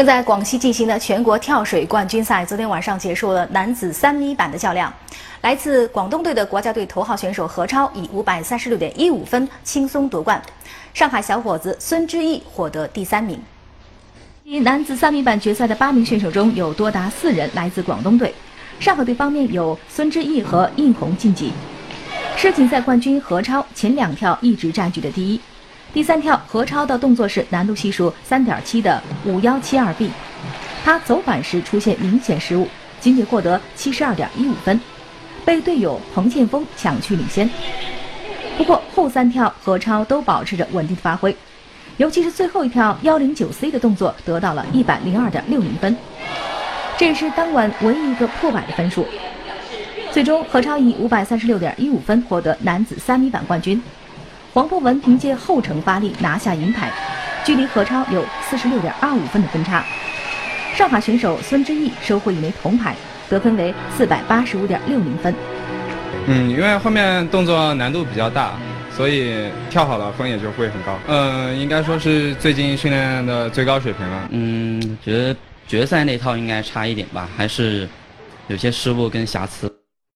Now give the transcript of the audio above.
正在广西进行的全国跳水冠军赛，昨天晚上结束了男子三米板的较量。来自广东队的国家队头号选手何超以五百三十六点一五分轻松夺冠，上海小伙子孙之毅获得第三名。以男子三米板决赛的八名选手中有多达四人来自广东队，上海队方面有孙之毅和应红晋级。世锦赛冠军何超前两跳一直占据着第一。第三跳，何超的动作是难度系数三点七的五幺七二 B，他走板时出现明显失误，仅仅获得七十二点一五分，被队友彭建峰抢去领先。不过后三跳何超都保持着稳定的发挥，尤其是最后一跳幺零九 C 的动作得到了一百零二点六零分，这也是当晚唯一一个破百的分数。最终，何超以五百三十六点一五分获得男子三米板冠军。黄博文凭借后程发力拿下银牌，距离何超有四十六点二五分的分差。上海选手孙之毅收获一枚铜牌，得分为四百八十五点六零分。嗯，因为后面动作难度比较大，所以跳好了分也就会很高。嗯，应该说是最近训练的最高水平了。嗯，觉得决赛那套应该差一点吧，还是有些失误跟瑕疵。